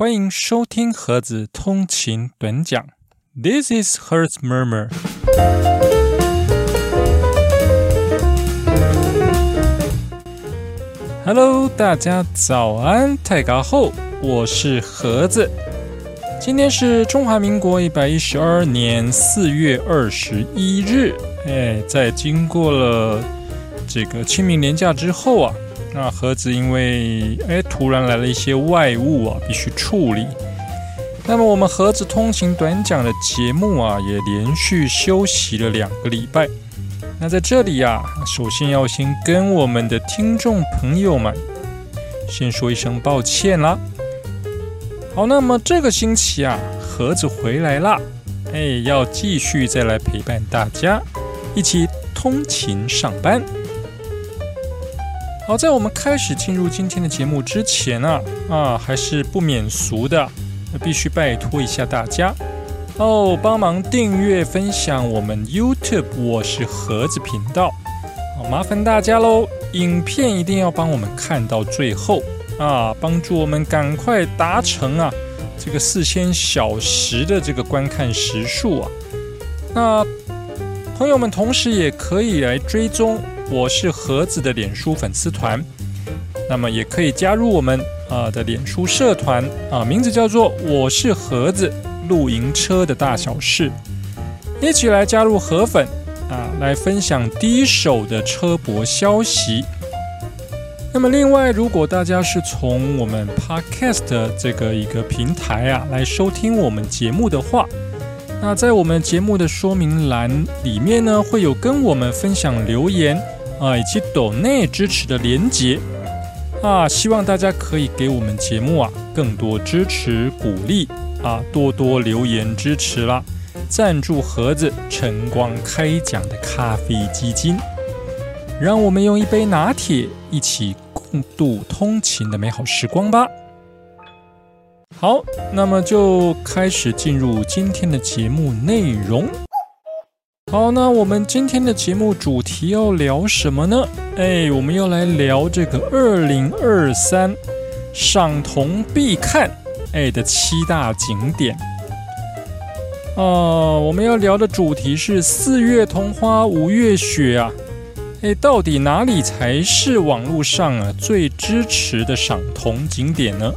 欢迎收听盒子通勤短讲。This is Hertz Murmur。Hello，大家早安，太高后，我是盒子。今天是中华民国一百一十二年四月二十一日。哎，在经过了这个清明年假之后啊。那盒子因为哎突然来了一些外物啊，必须处理。那么我们盒子通勤短讲的节目啊，也连续休息了两个礼拜。那在这里呀，首先要先跟我们的听众朋友们先说一声抱歉啦。好，那么这个星期啊，盒子回来啦，哎，要继续再来陪伴大家一起通勤上班。好，在我们开始进入今天的节目之前啊，啊，还是不免俗的，那必须拜托一下大家哦，帮忙订阅、分享我们 YouTube 我是盒子频道，好，麻烦大家喽！影片一定要帮我们看到最后啊，帮助我们赶快达成啊这个四千小时的这个观看时数啊。那朋友们同时也可以来追踪。我是盒子的脸书粉丝团，那么也可以加入我们啊的脸书社团啊，名字叫做“我是盒子露营车的大小事”，一起来加入盒粉啊，来分享第一手的车博消息。那么另外，如果大家是从我们 Podcast 这个一个平台啊来收听我们节目的话，那在我们节目的说明栏里面呢，会有跟我们分享留言。啊，以及抖内支持的连结啊，希望大家可以给我们节目啊更多支持鼓励啊，多多留言支持啦！赞助盒子晨光开讲的咖啡基金，让我们用一杯拿铁一起共度通勤的美好时光吧。好，那么就开始进入今天的节目内容。好，那我们今天的节目主题要聊什么呢？哎，我们要来聊这个二零二三赏桐必看哎的七大景点。哦，我们要聊的主题是四月桐花五月雪啊，哎，到底哪里才是网络上啊最支持的赏桐景点呢？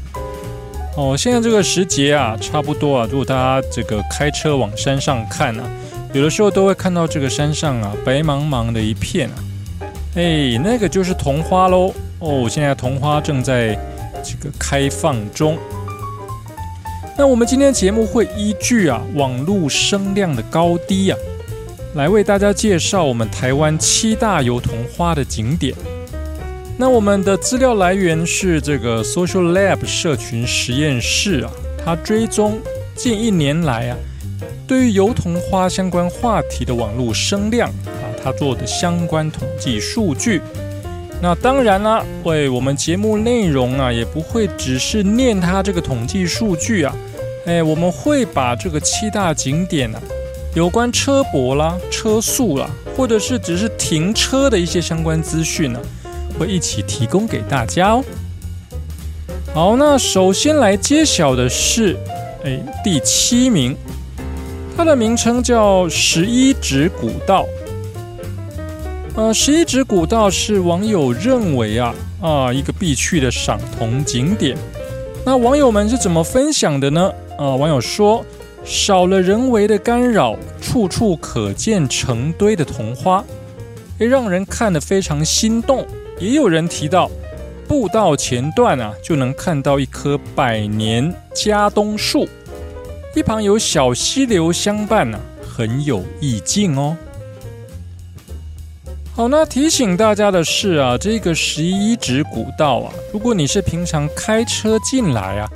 哦，现在这个时节啊，差不多啊，如果大家这个开车往山上看呢。有的时候都会看到这个山上啊，白茫茫的一片啊，哎，那个就是桐花喽。哦，现在桐花正在这个开放中。那我们今天节目会依据啊网络声量的高低啊，来为大家介绍我们台湾七大油桐花的景点。那我们的资料来源是这个 Social Lab 社群实验室啊，它追踪近一年来啊。对于油桐花相关话题的网络声量啊，他做的相关统计数据。那当然啦，喂，我们节目内容啊，也不会只是念他这个统计数据啊，哎，我们会把这个七大景点啊，有关车博啦、车速啦，或者是只是停车的一些相关资讯呢，会一起提供给大家哦。好，那首先来揭晓的是，哎，第七名。它的名称叫十一指古道。呃，十一指古道是网友认为啊啊一个必去的赏桐景点。那网友们是怎么分享的呢？啊，网友说少了人为的干扰，处处可见成堆的桐花，会让人看得非常心动。也有人提到，步道前段啊就能看到一棵百年加冬树。一旁有小溪流相伴呢，很有意境哦。好，那提醒大家的是啊，这个十一指古道啊，如果你是平常开车进来啊，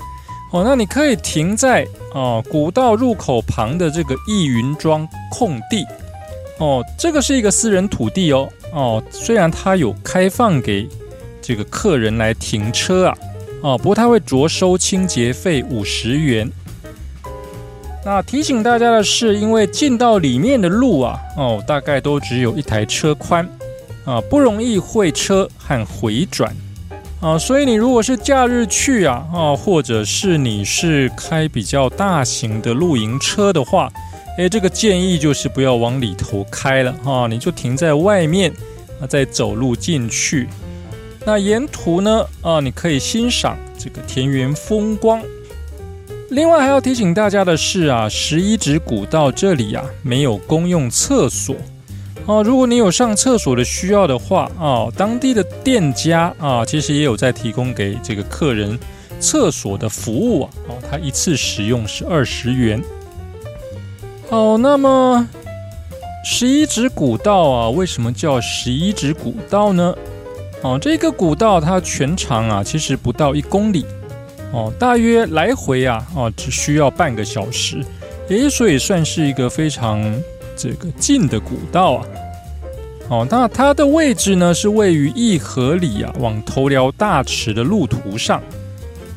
哦，那你可以停在哦古道入口旁的这个义云庄空地哦，这个是一个私人土地哦哦，虽然它有开放给这个客人来停车啊哦，不过它会着收清洁费五十元。那提醒大家的是，因为进到里面的路啊，哦，大概都只有一台车宽，啊，不容易会车和回转。啊，所以你如果是假日去啊，啊，或者是你是开比较大型的露营车的话，诶，这个建议就是不要往里头开了哈，你就停在外面啊，再走路进去。那沿途呢，啊，你可以欣赏这个田园风光。另外还要提醒大家的是啊，十一指古道这里啊，没有公用厕所。哦，如果你有上厕所的需要的话，哦，当地的店家啊，其实也有在提供给这个客人厕所的服务啊。哦，他一次使用是二十元。好，那么十一指古道啊，为什么叫十一指古道呢？哦，这个古道它全长啊，其实不到一公里。哦，大约来回啊，哦，只需要半个小时。诶，所以算是一个非常。这个近的古道啊，哦，那它的位置呢是位于义河里啊，往头寮大池的路途上。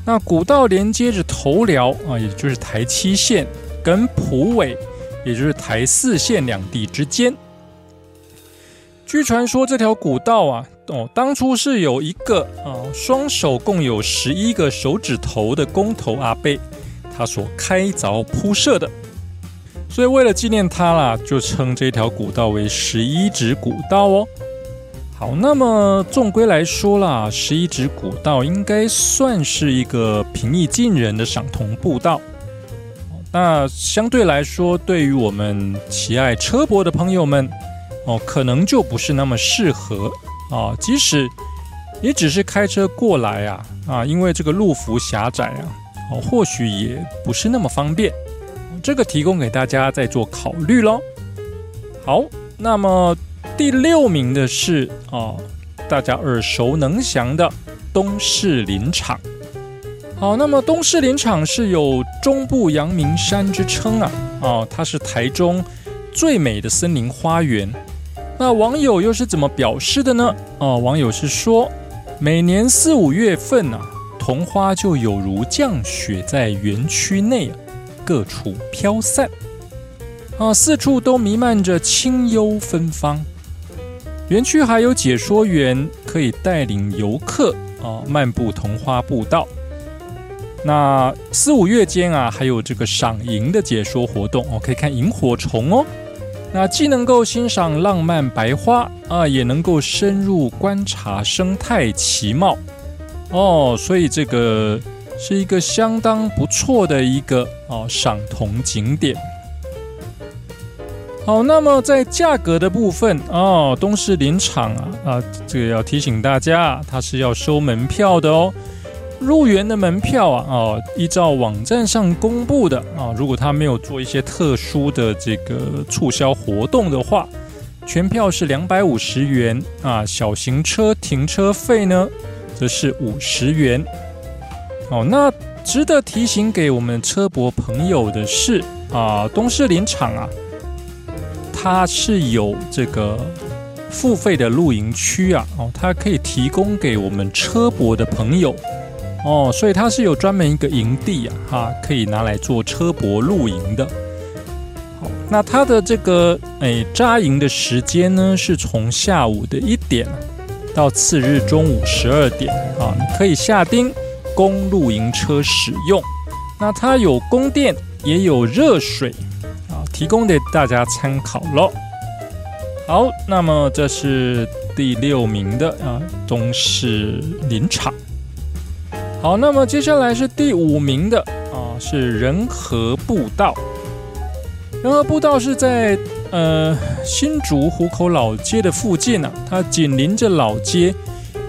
那古道连接着头寮啊，也就是台七线跟埔尾，也就是台四线两地之间。据传说，这条古道啊，哦，当初是有一个啊，双手共有十一个手指头的工头阿贝，他所开凿铺设的。所以为了纪念他啦，就称这条古道为十一指古道哦。好，那么纵归来说啦，十一指古道应该算是一个平易近人的赏铜步道。那相对来说，对于我们喜爱车博的朋友们，哦，可能就不是那么适合啊。即使你只是开车过来啊，啊，因为这个路幅狭窄啊，哦，或许也不是那么方便。这个提供给大家再做考虑喽。好，那么第六名的是啊，大家耳熟能详的东势林场。好，那么东势林场是有中部阳明山之称啊，啊，它是台中最美的森林花园。那网友又是怎么表示的呢？哦，网友是说，每年四五月份啊，桐花就有如降雪在园区内啊。各处飘散，啊，四处都弥漫着清幽芬芳。园区还有解说员可以带领游客啊漫步桐花步道。那四五月间啊，还有这个赏萤的解说活动哦，可以看萤火虫哦。那既能够欣赏浪漫白花啊，也能够深入观察生态奇貌哦。所以这个。是一个相当不错的一个哦赏铜景点。好，那么在价格的部分哦，东势林场啊啊，这个要提醒大家，它是要收门票的哦。入园的门票啊哦，依照网站上公布的啊，如果他没有做一些特殊的这个促销活动的话，全票是两百五十元啊，小型车停车费呢则是五十元。哦，那值得提醒给我们车博朋友的是啊，东势林场啊，它是有这个付费的露营区啊，哦，它可以提供给我们车博的朋友哦，所以它是有专门一个营地啊，哈，可以拿来做车博露营的。好，那它的这个诶扎营的时间呢，是从下午的一点到次日中午十二点啊，你可以下钉。供露营车使用，那它有供电也有热水啊，提供给大家参考喽。好，那么这是第六名的啊，东势林场。好，那么接下来是第五名的啊，是仁和步道。仁和步道是在呃新竹湖口老街的附近啊，它紧邻着老街，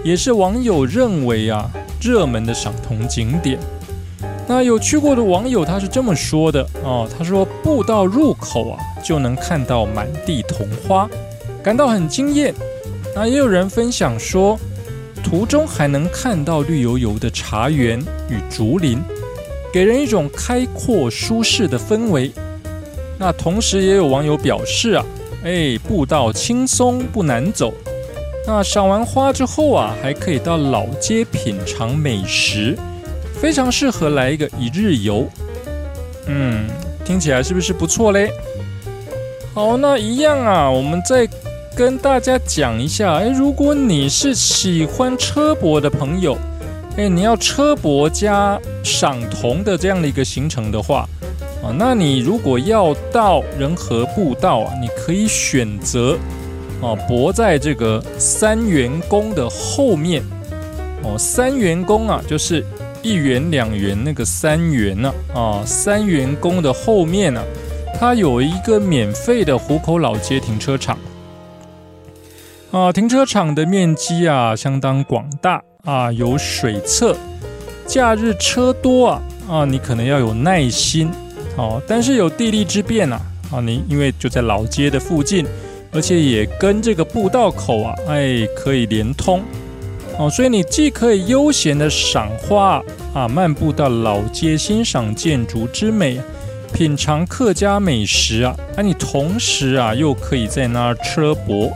也是网友认为啊。热门的赏桐景点，那有去过的网友他是这么说的哦，他说步道入口啊就能看到满地桐花，感到很惊艳。那也有人分享说，途中还能看到绿油油的茶园与竹林，给人一种开阔舒适的氛围。那同时也有网友表示啊，哎，步道轻松不难走。那赏完花之后啊，还可以到老街品尝美食，非常适合来一个一日游。嗯，听起来是不是不错嘞？好，那一样啊，我们在跟大家讲一下，哎，如果你是喜欢车博的朋友，哎，你要车博加赏铜的这样的一个行程的话，啊，那你如果要到仁和步道啊，你可以选择啊，泊在这个三元宫的后面。哦，三元宫啊，就是一元两元那个三元呢，啊，三元宫的后面呢，它有一个免费的湖口老街停车场。啊，停车场的面积啊相当广大啊，有水侧，假日车多啊啊，你可能要有耐心哦。但是有地利之便呐啊，你因为就在老街的附近，而且也跟这个步道口啊，哎，可以连通哦，所以你既可以悠闲的赏花啊，漫步到老街欣赏建筑之美，品尝客家美食啊，啊，你同时啊又可以在那儿车泊。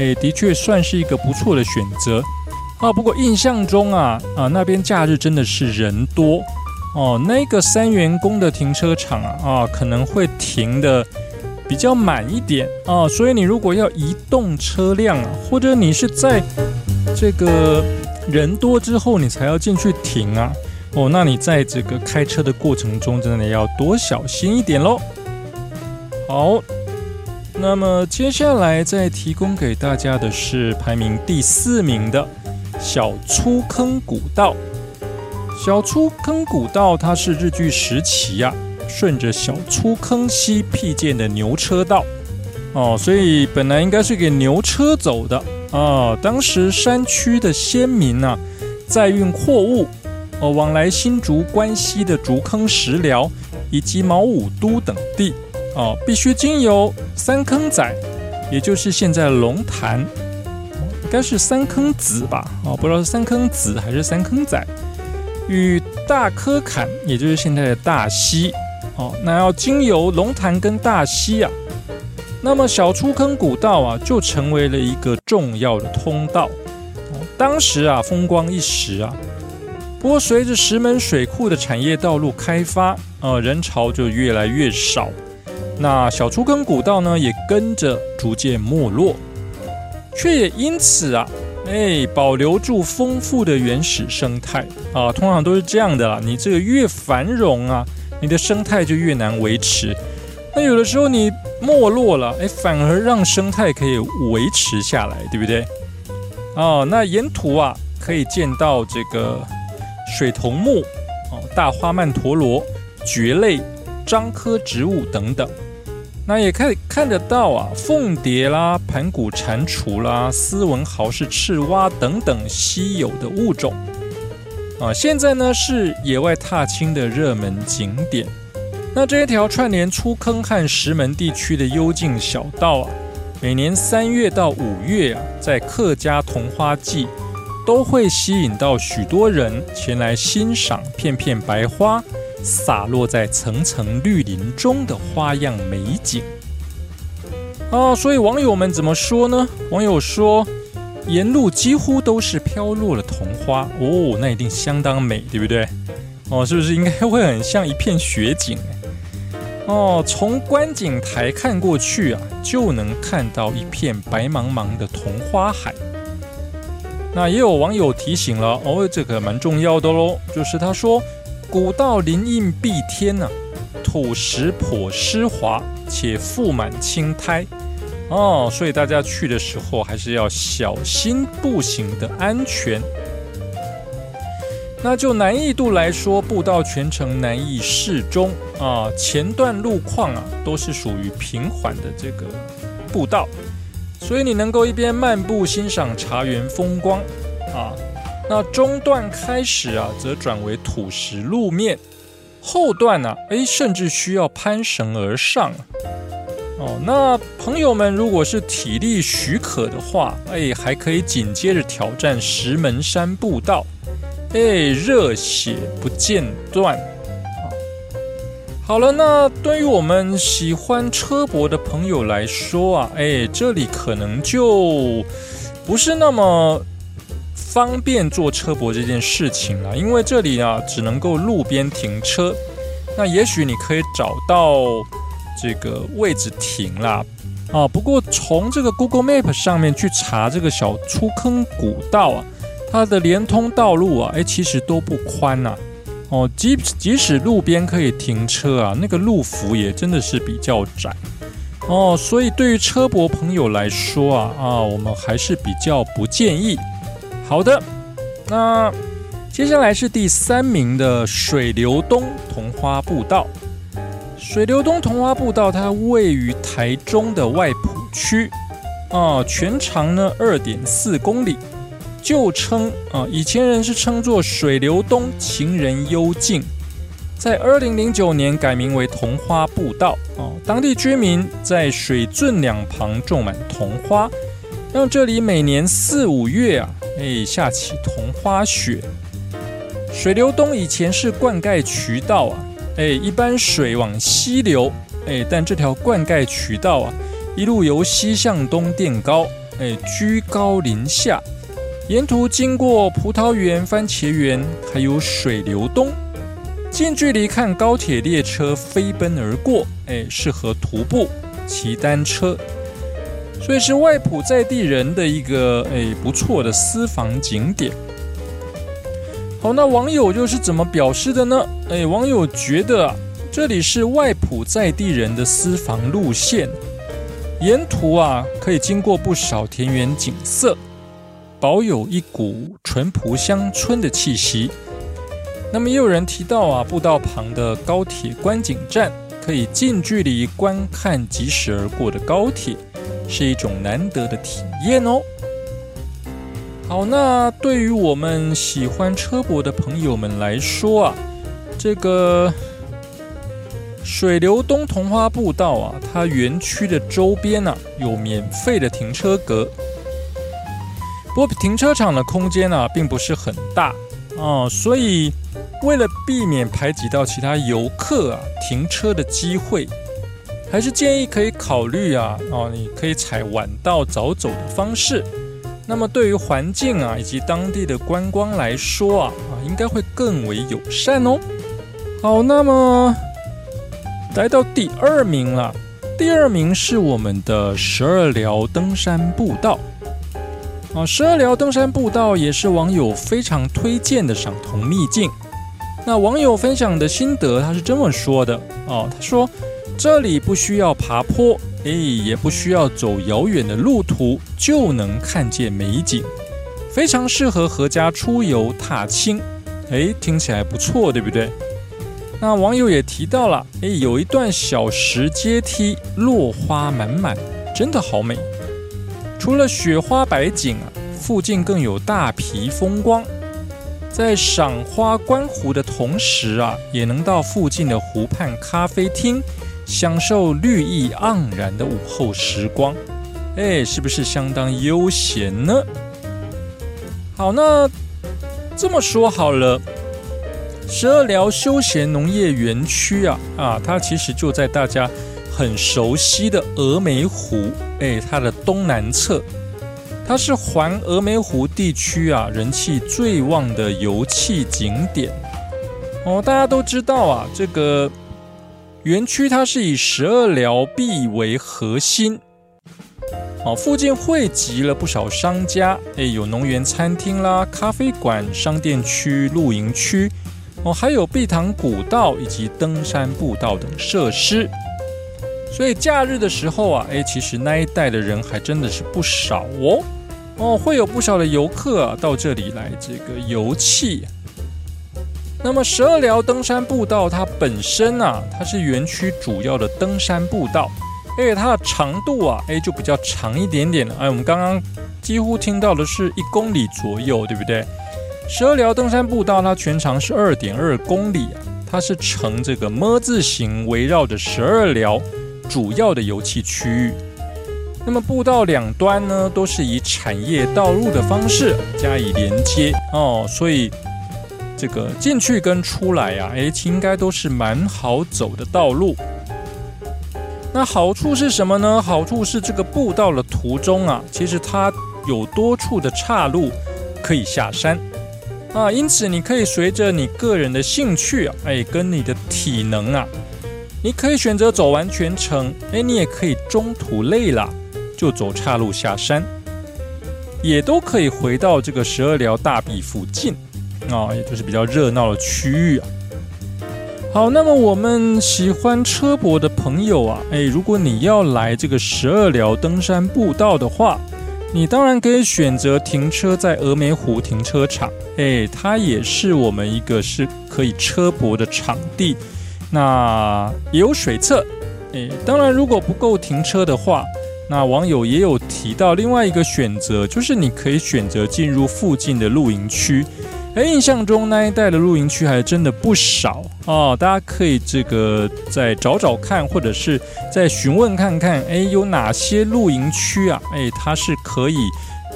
诶，的确算是一个不错的选择啊。不过印象中啊啊，那边假日真的是人多哦。那个三元宫的停车场啊啊，可能会停的比较满一点啊。所以你如果要移动车辆啊，或者你是在这个人多之后你才要进去停啊哦，那你在这个开车的过程中真的要多小心一点喽。好。那么接下来再提供给大家的是排名第四名的小粗坑古道。小粗坑古道它是日据时期啊，顺着小粗坑溪辟建的牛车道哦，所以本来应该是给牛车走的啊。当时山区的先民呐，载运货物哦，往来新竹关西的竹坑石寮以及毛武都等地。哦，必须经由三坑仔，也就是现在龙潭，应该是三坑子吧？哦，不知道是三坑子还是三坑仔，与大科坎，也就是现在的大溪。哦，那要经由龙潭跟大溪啊，那么小出坑古道啊，就成为了一个重要的通道。哦，当时啊，风光一时啊。不过随着石门水库的产业道路开发，呃，人潮就越来越少。那小出坑古道呢，也跟着逐渐没落，却也因此啊，哎，保留住丰富的原始生态啊。通常都是这样的啦，你这个越繁荣啊，你的生态就越难维持。那有的时候你没落了，哎，反而让生态可以维持下来，对不对？哦，那沿途啊，可以见到这个水桐木、哦大花曼陀罗、蕨类、樟科植物等等。那也可以看得到啊，凤蝶啦、盘古蟾蜍啦、斯文豪氏赤蛙等等稀有的物种啊。现在呢是野外踏青的热门景点。那这一条串联出坑和石门地区的幽静小道啊，每年三月到五月啊，在客家桐花季，都会吸引到许多人前来欣赏片片白花。洒落在层层绿林中的花样美景啊！所以网友们怎么说呢？网友说，沿路几乎都是飘落的桐花哦，那一定相当美，对不对？哦，是不是应该会很像一片雪景？哦，从观景台看过去啊，就能看到一片白茫茫的桐花海。那也有网友提醒了哦，这个蛮重要的喽，就是他说。古道林荫蔽天呐，土石颇湿滑，且覆满青苔哦，所以大家去的时候还是要小心步行的安全。那就难易度来说，步道全程难易适中啊，前段路况啊都是属于平缓的这个步道，所以你能够一边漫步欣赏茶园风光啊。那中段开始啊，则转为土石路面，后段呢，哎，甚至需要攀绳而上。哦，那朋友们如果是体力许可的话，哎，还可以紧接着挑战石门山步道，哎，热血不间断。好了，那对于我们喜欢车博的朋友来说啊，哎，这里可能就不是那么。方便坐车泊这件事情啊，因为这里啊只能够路边停车，那也许你可以找到这个位置停啦，啊。不过从这个 Google Map 上面去查这个小出坑古道啊，它的连通道路啊，哎，其实都不宽呐。哦，即即使路边可以停车啊，那个路幅也真的是比较窄。哦，所以对于车博朋友来说啊，啊，我们还是比较不建议。好的，那接下来是第三名的水流东桐花步道。水流东桐花步道它位于台中的外埔区，啊，全长呢二点四公里，旧称啊，以前人是称作水流东情人幽径。在二零零九年改名为桐花步道哦，当地居民在水圳两旁种满桐花，让这里每年四五月啊，哎下起桐花雪。水流东以前是灌溉渠道啊，哎一般水往西流，哎但这条灌溉渠道啊，一路由西向东垫高，哎居高临下，沿途经过葡萄园、番茄园，还有水流东。近距离看高铁列车飞奔而过，哎，适合徒步、骑单车，所以是外埔在地人的一个哎不错的私房景点。好，那网友又是怎么表示的呢？哎，网友觉得啊，这里是外埔在地人的私房路线，沿途啊可以经过不少田园景色，保有一股淳朴乡村的气息。那么也有人提到啊，步道旁的高铁观景站可以近距离观看疾驶而过的高铁，是一种难得的体验哦。好，那对于我们喜欢车博的朋友们来说啊，这个水流东桐花步道啊，它园区的周边呢有免费的停车格，不过停车场的空间呢并不是很大哦，所以。为了避免排挤到其他游客啊，停车的机会，还是建议可以考虑啊，哦，你可以采晚到早走的方式。那么对于环境啊以及当地的观光来说啊，啊，应该会更为友善哦。好，那么来到第二名了，第二名是我们的十二寮登山步道。啊，十二寮登山步道也是网友非常推荐的赏桐秘境。那网友分享的心得，他是这么说的哦，他说这里不需要爬坡，诶，也不需要走遥远的路途，就能看见美景，非常适合合家出游踏青，诶，听起来不错，对不对？那网友也提到了，诶，有一段小石阶梯，落花满满，真的好美。除了雪花白景啊，附近更有大皮风光。在赏花观湖的同时啊，也能到附近的湖畔咖啡厅享受绿意盎然的午后时光，哎，是不是相当悠闲呢？好，那这么说好了，十二寮休闲农业园区啊，啊，它其实就在大家很熟悉的峨眉湖，哎，它的东南侧。它是环峨眉湖地区啊人气最旺的游憩景点哦。大家都知道啊，这个园区它是以十二寮壁为核心哦，附近汇集了不少商家，哎，有农园餐厅啦、咖啡馆、商店区、露营区哦，还有碧塘古道以及登山步道等设施。所以假日的时候啊，哎，其实那一带的人还真的是不少哦。哦，会有不少的游客啊到这里来这个游憩。那么十二寮登山步道它本身啊，它是园区主要的登山步道，而且它的长度啊，哎就比较长一点点了。哎，我们刚刚几乎听到的是一公里左右，对不对？十二寮登山步道它全长是二点二公里啊，它是呈这个么字形围绕着十二寮主要的游憩区域。那么步道两端呢，都是以产业道路的方式加以连接哦，所以这个进去跟出来呀，哎，应该都是蛮好走的道路。那好处是什么呢？好处是这个步道的途中啊，其实它有多处的岔路可以下山啊，因此你可以随着你个人的兴趣啊，哎，跟你的体能啊。你可以选择走完全程，哎，你也可以中途累了就走岔路下山，也都可以回到这个十二寮大壁附近。啊，也就是比较热闹的区域啊。好，那么我们喜欢车博的朋友啊，哎，如果你要来这个十二寮登山步道的话，你当然可以选择停车在峨眉湖停车场，哎，它也是我们一个是可以车博的场地，那也有水厕，哎，当然如果不够停车的话，那网友也有提到另外一个选择，就是你可以选择进入附近的露营区。哎，印象中那一带的露营区还真的不少哦，大家可以这个再找找看，或者是再询问看看，哎，有哪些露营区啊？哎，它是可以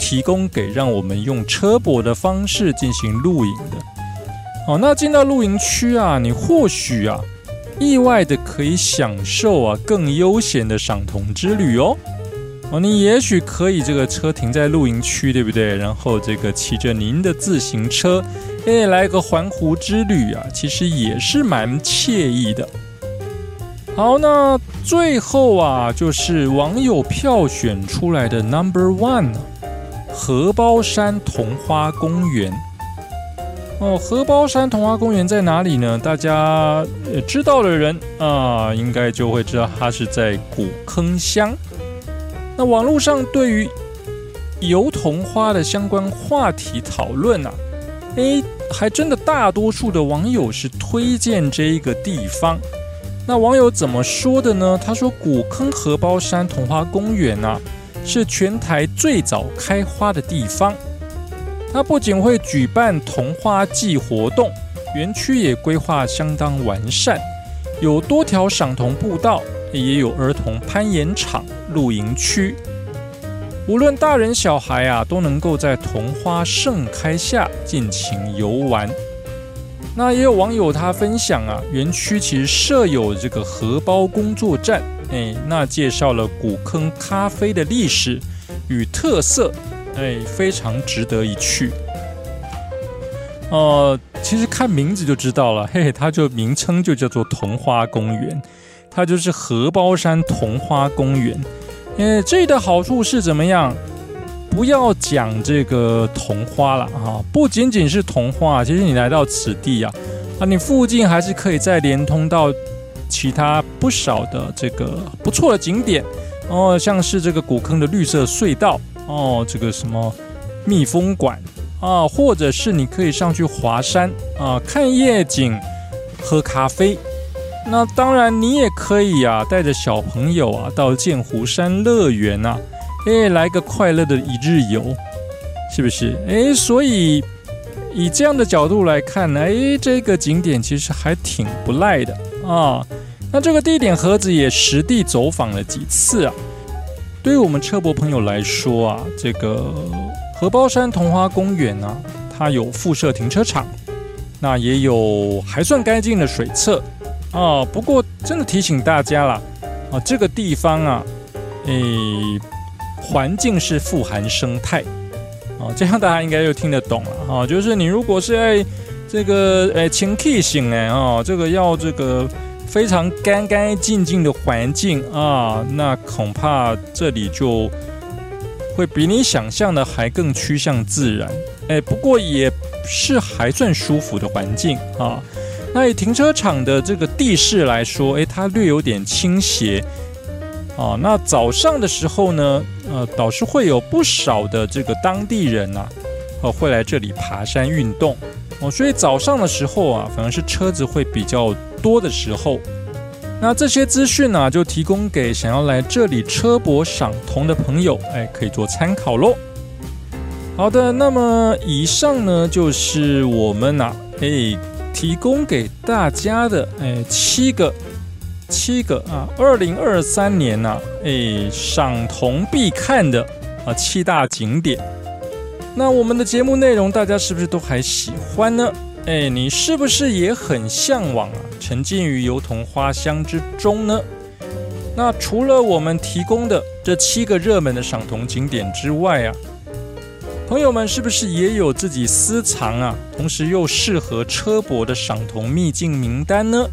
提供给让我们用车泊的方式进行露营的。哦，那进到露营区啊，你或许啊，意外的可以享受啊更悠闲的赏桐之旅哦。哦，你也许可以这个车停在露营区，对不对？然后这个骑着您的自行车，哎，来个环湖之旅啊，其实也是蛮惬意的。好，那最后啊，就是网友票选出来的 Number One 呢，荷包山童话公园。哦，荷包山童话公园在哪里呢？大家知道的人啊，应该就会知道它是在古坑乡。那网络上对于油桐花的相关话题讨论啊，诶，还真的大多数的网友是推荐这一个地方。那网友怎么说的呢？他说：“古坑荷包山桐花公园啊，是全台最早开花的地方。它不仅会举办桐花季活动，园区也规划相当完善，有多条赏桐步道。”也有儿童攀岩场、露营区，无论大人小孩啊，都能够在桐花盛开下尽情游玩。那也有网友他分享啊，园区其实设有这个荷包工作站，哎，那介绍了古坑咖啡的历史与特色，哎，非常值得一去。哦，其实看名字就知道了，嘿嘿，它就名称就叫做桐花公园。它就是荷包山桐花公园，呃，这里的好处是怎么样？不要讲这个桐花了哈，不仅仅是桐花，其实你来到此地啊，啊，你附近还是可以再连通到其他不少的这个不错的景点哦，像是这个古坑的绿色隧道哦，这个什么蜜蜂馆啊，或者是你可以上去华山啊，看夜景，喝咖啡。那当然，你也可以啊，带着小朋友啊，到剑湖山乐园呐，哎，来个快乐的一日游，是不是？哎，所以以这样的角度来看呢，哎，这个景点其实还挺不赖的啊。那这个地点盒子也实地走访了几次啊。对于我们车博朋友来说啊，这个荷包山桐花公园啊，它有附设停车场，那也有还算干净的水厕。哦，不过真的提醒大家啦，啊，这个地方啊，诶，环境是富含生态，哦，这样大家应该就听得懂了哈。就是你如果是在这个诶清气型诶哦，这个要这个非常干干净净的环境啊，那恐怕这里就会比你想象的还更趋向自然。诶，不过也是还算舒服的环境啊。那以停车场的这个地势来说，诶，它略有点倾斜，哦，那早上的时候呢，呃，倒是会有不少的这个当地人呐，呃，会来这里爬山运动，哦，所以早上的时候啊，反而是车子会比较多的时候。那这些资讯呢，就提供给想要来这里车博赏桐的朋友，哎，可以做参考喽。好的，那么以上呢，就是我们呐，哎。提供给大家的，哎，七个，七个啊，二零二三年呐，哎，赏桐必看的啊七大景点。那我们的节目内容，大家是不是都还喜欢呢？哎，你是不是也很向往啊，沉浸于油桐花香之中呢？那除了我们提供的这七个热门的赏桐景点之外啊。朋友们，是不是也有自己私藏啊，同时又适合车博的赏桐秘境名单呢？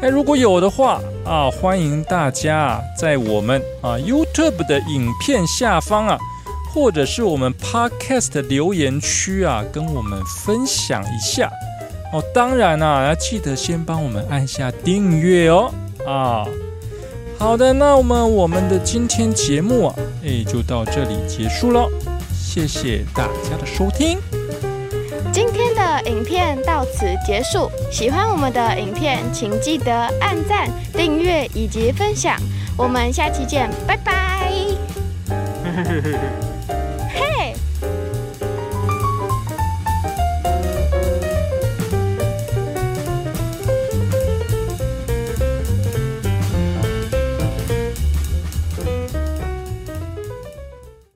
哎，如果有的话啊，欢迎大家在我们啊 YouTube 的影片下方啊，或者是我们 Podcast 留言区啊，跟我们分享一下哦。当然啊，要记得先帮我们按下订阅哦啊。好的，那我们我们的今天节目啊，哎，就到这里结束了。谢谢大家的收听。今天的影片到此结束。喜欢我们的影片，请记得按赞、订阅以及分享。我们下期见，拜拜。